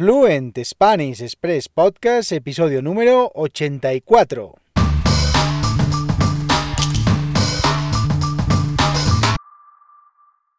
Fluent Spanish Express Podcast, episodio número 84.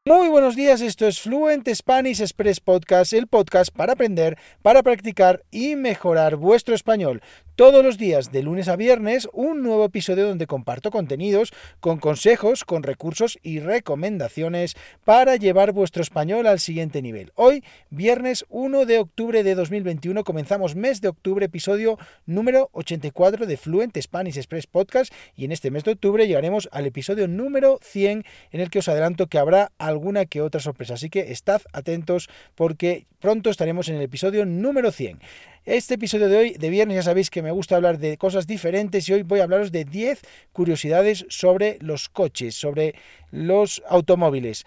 Muy buenos días, esto es Fluent Spanish Express Podcast, el podcast para aprender, para practicar y mejorar vuestro español. Todos los días, de lunes a viernes, un nuevo episodio donde comparto contenidos con consejos, con recursos y recomendaciones para llevar vuestro español al siguiente nivel. Hoy, viernes 1 de octubre de 2021, comenzamos mes de octubre, episodio número 84 de Fluent Spanish Express Podcast y en este mes de octubre llegaremos al episodio número 100 en el que os adelanto que habrá alguna que otra sorpresa. Así que estad atentos porque pronto estaremos en el episodio número 100. Este episodio de hoy, de viernes, ya sabéis que me gusta hablar de cosas diferentes y hoy voy a hablaros de 10 curiosidades sobre los coches, sobre los automóviles.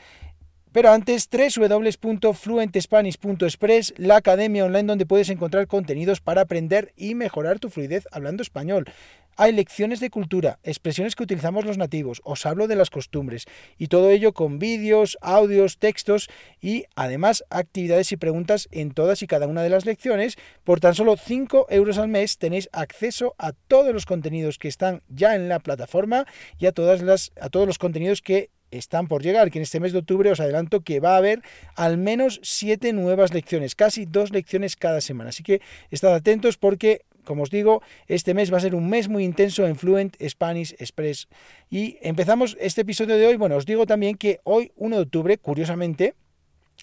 Pero antes, www.fluentespanish.express, la academia online donde puedes encontrar contenidos para aprender y mejorar tu fluidez hablando español. Hay lecciones de cultura, expresiones que utilizamos los nativos, os hablo de las costumbres y todo ello con vídeos, audios, textos y además actividades y preguntas en todas y cada una de las lecciones. Por tan solo 5 euros al mes tenéis acceso a todos los contenidos que están ya en la plataforma y a, todas las, a todos los contenidos que están por llegar, que en este mes de octubre os adelanto que va a haber al menos 7 nuevas lecciones, casi dos lecciones cada semana. Así que estad atentos porque como os digo, este mes va a ser un mes muy intenso en Fluent Spanish Express. Y empezamos este episodio de hoy. Bueno, os digo también que hoy, 1 de octubre, curiosamente,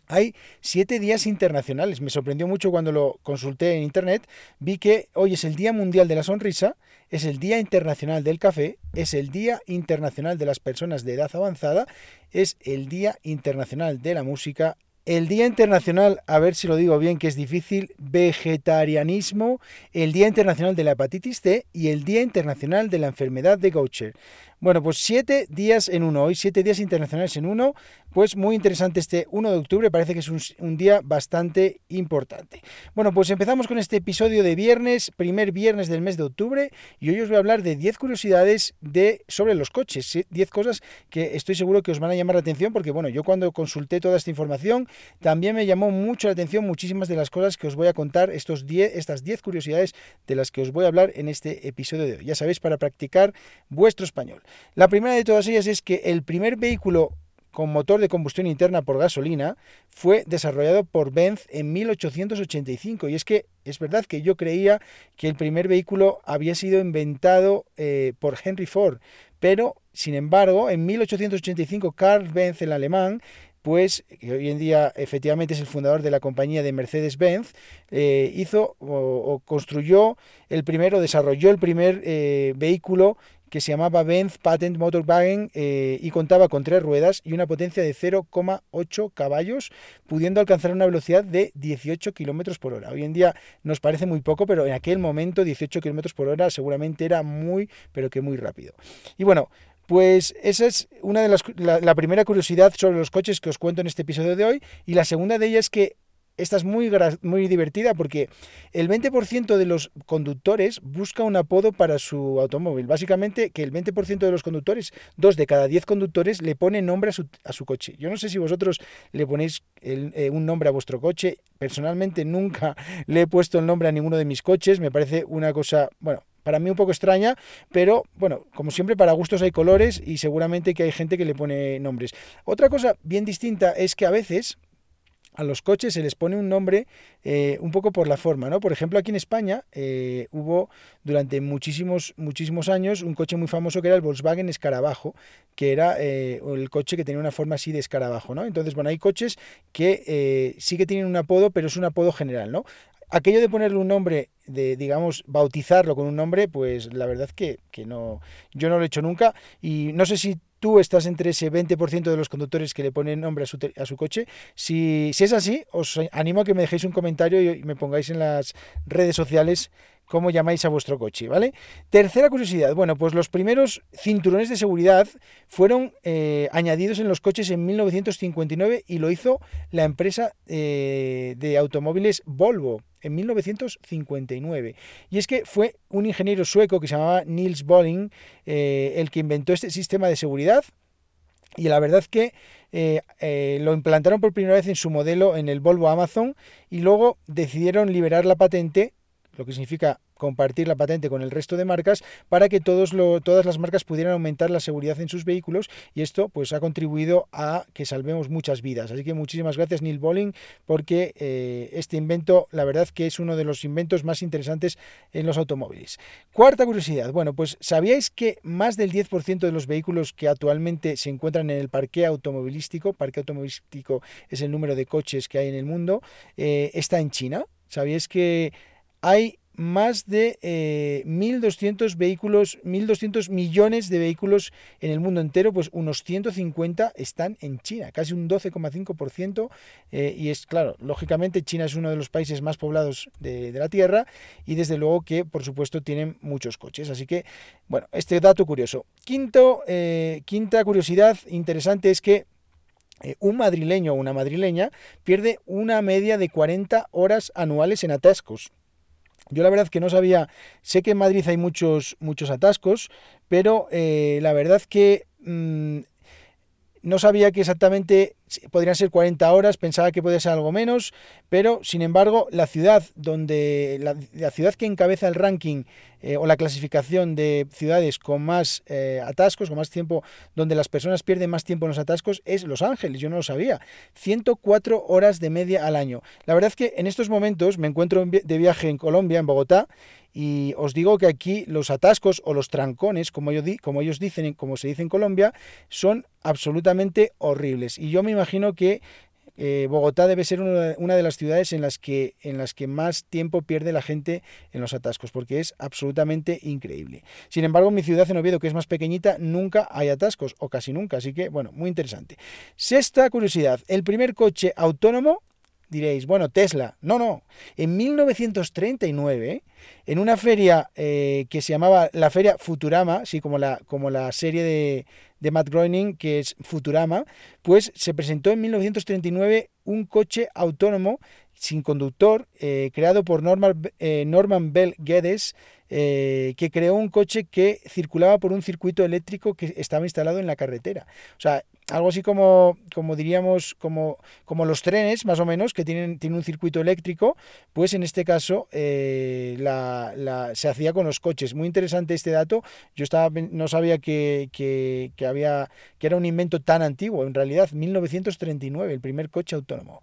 hay siete días internacionales. Me sorprendió mucho cuando lo consulté en internet. Vi que hoy es el Día Mundial de la Sonrisa, es el Día Internacional del Café, es el Día Internacional de las Personas de Edad Avanzada, es el Día Internacional de la Música el Día Internacional, a ver si lo digo bien, que es difícil, vegetarianismo, el Día Internacional de la Hepatitis C y el Día Internacional de la Enfermedad de Gaucher. Bueno, pues siete días en uno, hoy siete días internacionales en uno, pues muy interesante este 1 de octubre, parece que es un, día bastante importante. Bueno, pues empezamos con este episodio de viernes, primer viernes del mes de octubre, y hoy os voy a hablar de 10 curiosidades de, sobre los coches, 10 cosas que estoy seguro que os van a llamar la atención, porque bueno, yo cuando consulté toda esta información, también me llamó mucho la atención muchísimas de las cosas que os voy a contar, estos 10, estas 10 curiosidades de las que os voy a hablar en este episodio de hoy. Ya sabéis, para practicar vuestro español. La primera de todas ellas es que el primer vehículo con motor de combustión interna por gasolina fue desarrollado por Benz en 1885. Y es que es verdad que yo creía que el primer vehículo había sido inventado eh, por Henry Ford, pero sin embargo en 1885 Carl Benz, el alemán, pues que hoy en día efectivamente es el fundador de la compañía de Mercedes-Benz, eh, hizo o, construyó el primero, desarrolló el primer eh, vehículo que se llamaba Benz Patent Motorwagen eh, y contaba con tres ruedas y una potencia de 0,8 caballos, pudiendo alcanzar una velocidad de 18 kilómetros por hora. Hoy en día nos parece muy poco, pero en aquel momento 18 kilómetros por hora seguramente era muy, pero que muy rápido. Y bueno, pues esa es una de las la, primera curiosidad sobre los coches que os cuento en este episodio de hoy. Y la segunda de ellas es que esta es muy, muy divertida porque el 20% de los conductores busca un apodo para su automóvil. Básicamente que el 20% de los conductores, dos de cada 10 conductores, le ponen nombre a su, a su coche. Yo no sé si vosotros le ponéis eh, un nombre a vuestro coche. Personalmente nunca le he puesto el nombre a ninguno de mis coches. Me parece una cosa, bueno, para mí un poco extraña, pero bueno, como siempre para gustos hay colores y seguramente que hay gente que le pone nombres. Otra cosa bien distinta es que a veces a los coches se les pone un nombre eh, un poco por la forma, ¿no? Por ejemplo, aquí en España eh, hubo durante muchísimos, muchísimos años un coche muy famoso que era el Volkswagen Escarabajo, que era eh, el coche que tenía una forma así de escarabajo, ¿no? Entonces, bueno, hay coches que sí que tienen un apodo, pero es un apodo general, ¿no? Aquello de ponerle un nombre, de, digamos, bautizarlo con un nombre, pues la verdad que, que no, yo no lo he hecho nunca y no sé si tú estás entre ese 20% de los conductores que le ponen nombre a su, a su coche. Si, si, es así, os animo a que me dejéis un comentario y me pongáis en las redes sociales cómo llamáis a vuestro coche, ¿vale? Tercera curiosidad, bueno, pues los primeros cinturones de seguridad fueron eh, añadidos en los coches en 1959 y lo hizo la empresa eh, de automóviles Volvo en 1959. Y es que fue un ingeniero sueco que se llamaba Niels Bolling eh, el que inventó este sistema de seguridad y la verdad que eh, eh, lo implantaron por primera vez en su modelo en el Volvo Amazon y luego decidieron liberar la patente, lo que significa compartir la patente con el resto de marcas para que todas las marcas pudieran aumentar la seguridad en sus vehículos y esto pues ha contribuido a que salvemos muchas vidas. Así que muchísimas gracias Neil Bolling porque eh, este invento la verdad que es uno de los inventos más interesantes en los automóviles. Cuarta curiosidad, bueno pues ¿sabíais que más del 10% de los vehículos que actualmente se encuentran en el parque automovilístico, parque automovilístico es el número de coches que hay en el mundo, eh, está en China? ¿Sabíais que hay más de 1.200 eh, vehículos, 1.200 millones de vehículos en el mundo entero, pues unos 150 están en China, casi un 12,5%. Eh, y es claro, lógicamente China es uno de los países más poblados de, la Tierra y desde luego que, por supuesto, tienen muchos coches. Así que, bueno, este dato curioso. Quinto, eh, quinta curiosidad interesante es que un madrileño o una madrileña pierde una media de 40 horas anuales en atascos. Yo la verdad que no sabía, sé que en Madrid hay muchos, muchos atascos, pero eh, la verdad que mm, no sabía que exactamente podrían ser 40 horas, pensaba que podía ser algo menos, pero sin embargo la ciudad donde la, ciudad que encabeza el ranking eh, o la clasificación de ciudades con más eh, atascos, con más tiempo, donde las personas pierden más tiempo en los atascos es Los Ángeles, yo no lo sabía, 104 horas de media al año. La verdad es que en estos momentos me encuentro de viaje en Colombia, en Bogotá, y os digo que aquí los atascos o los trancones, como, yo como ellos dicen, como se dice en Colombia, son absolutamente horribles. Y yo me imagino que eh, Bogotá debe ser una, de las ciudades en las, que, en las que más tiempo pierde la gente en los atascos, porque es absolutamente increíble. Sin embargo, en mi ciudad, en Oviedo, que es más pequeñita, nunca hay atascos, o casi nunca, así que, bueno, muy interesante. Sexta curiosidad, el primer coche autónomo diréis, bueno, Tesla. No, no. En 1939, en una feria eh, que se llamaba la Feria Futurama, así como la, como la serie de, de Matt Groening, que es Futurama, pues se presentó en 1939 un coche autónomo sin conductor, eh, creado por Norman, eh, Bell Geddes, que creó un coche que circulaba por un circuito eléctrico que estaba instalado en la carretera. O sea, algo así como, como diríamos, como, como los trenes, más o menos, que tienen, tienen un circuito eléctrico, pues en este caso eh, la, se hacía con los coches. Muy interesante este dato. Yo estaba, no sabía que, que, que, había, que era un invento tan antiguo. En realidad, 1939, el primer coche autónomo.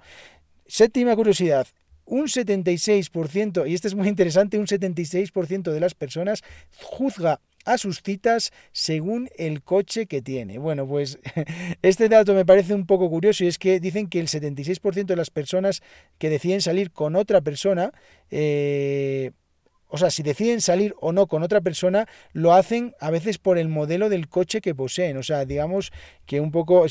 Séptima curiosidad. Un 76%, y este es muy interesante, un 76% de las personas juzga a sus citas según el coche que tiene. Bueno, pues este dato me parece un poco curioso y es que dicen que el 76% de las personas que deciden salir con otra persona eh, o sea, si deciden salir o no con otra persona, lo hacen a veces por el modelo del coche que poseen. O sea, digamos que un poco,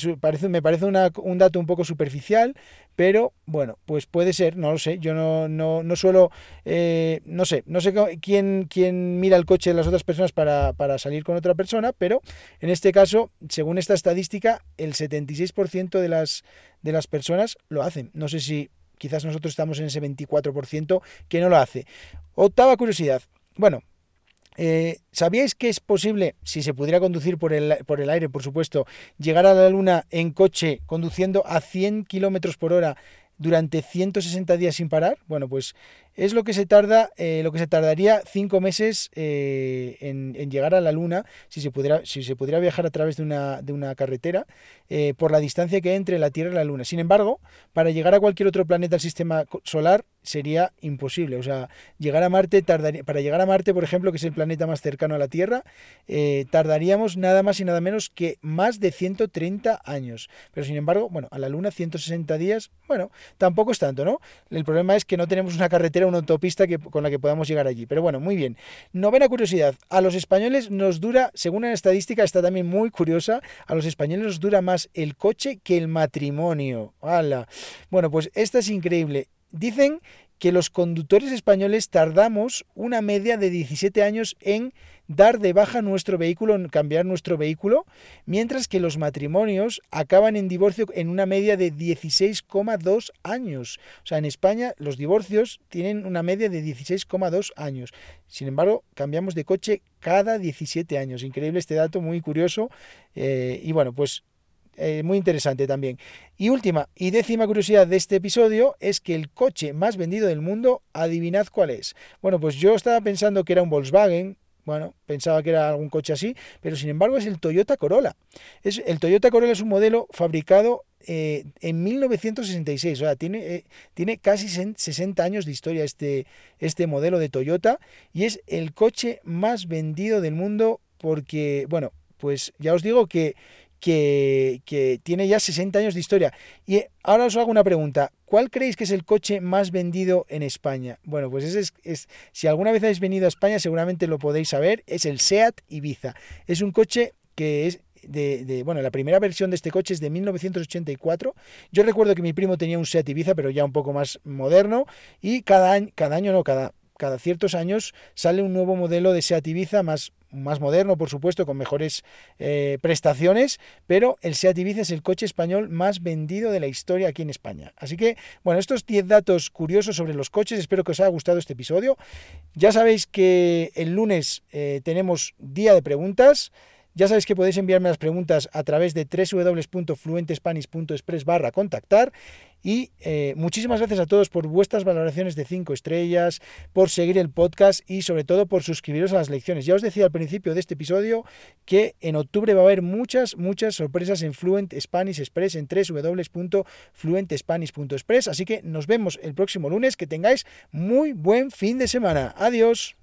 me parece un dato un poco superficial, pero bueno, pues puede ser, no lo sé. Yo no, no, no suelo, eh, no sé, no sé quién, quién mira el coche de las otras personas para, para salir con otra persona, pero en este caso, según esta estadística, el 76% de las, de las personas lo hacen. No sé si Quizás nosotros estamos en ese 24% que no lo hace. Octava curiosidad. Bueno, eh, ¿Sabíais que es posible, si se pudiera conducir por el, por el aire, por supuesto, llegar a la Luna en coche conduciendo a 100 kilómetros por hora durante 160 días sin parar? Bueno, pues es lo que se tarda, eh, lo que se tardaría cinco meses eh, en, llegar a la Luna si se pudiera, si se pudiera viajar a través de una, de una carretera eh, por la distancia que hay entre la Tierra y la Luna. Sin embargo, para llegar a cualquier otro planeta del sistema solar sería imposible. O sea, llegar a Marte tardaría, para llegar a Marte, por ejemplo, que es el planeta más cercano a la Tierra, tardaríamos nada más y nada menos que más de 130 años. Pero sin embargo, bueno, a la Luna 160 días, bueno, tampoco es tanto, ¿no? El problema es que no tenemos una carretera una autopista que, con la que podamos llegar allí. Pero bueno, muy bien. Novena curiosidad. A los españoles nos dura, según una estadística, está también muy curiosa, a los españoles nos dura más el coche que el matrimonio. ¡Hala! Bueno, pues esta es increíble. Dicen que los conductores españoles tardamos una media de 17 años en dar de baja nuestro vehículo, en cambiar nuestro vehículo, mientras que los matrimonios acaban en divorcio en una media de 16,2 años. O sea, en España los divorcios tienen una media de 16,2 años. Sin embargo, cambiamos de coche cada 17 años. Increíble este dato, muy curioso. Eh, y bueno, pues eh, muy interesante también. Y última y décima curiosidad de este episodio es que el coche más vendido del mundo, adivinad cuál es. Bueno, pues yo estaba pensando que era un Volkswagen, bueno, pensaba que era algún coche así, pero sin embargo es el Toyota Corolla. Es, el Toyota Corolla es un modelo fabricado eh, en 1966, o sea, tiene, eh, tiene casi 60 años de historia este, este modelo de Toyota y es el coche más vendido del mundo porque, bueno, pues ya os digo que, que, tiene ya 60 años de historia. Y ahora os hago una pregunta. ¿Cuál creéis que es el coche más vendido en España? Bueno, pues ese es, si alguna vez habéis venido a España seguramente lo podéis saber, es el SEAT Ibiza. Es un coche que es de, de, bueno, la primera versión de este coche es de 1984. Yo recuerdo que mi primo tenía un Seat Ibiza, pero ya un poco más moderno, y cada año, cada año no, cada, cada ciertos años sale un nuevo modelo de Seat Ibiza más, más moderno, por supuesto, con mejores eh, prestaciones, pero el Seat Ibiza es el coche español más vendido de la historia aquí en España. Así que, bueno, estos 10 datos curiosos sobre los coches, espero que os haya gustado este episodio. Ya sabéis que el lunes eh, tenemos día de preguntas. Ya sabéis que podéis enviarme las preguntas a través de www.fluentespanish.express barra contactar y eh, muchísimas gracias a todos por vuestras valoraciones de 5 estrellas, por seguir el podcast y sobre todo por suscribiros a las lecciones. Ya os decía al principio de este episodio que en octubre va a haber muchas, muchas sorpresas en Fluent Spanish Express en www.fluentespanish.express. Así que nos vemos el próximo lunes. Que tengáis muy buen fin de semana. Adiós.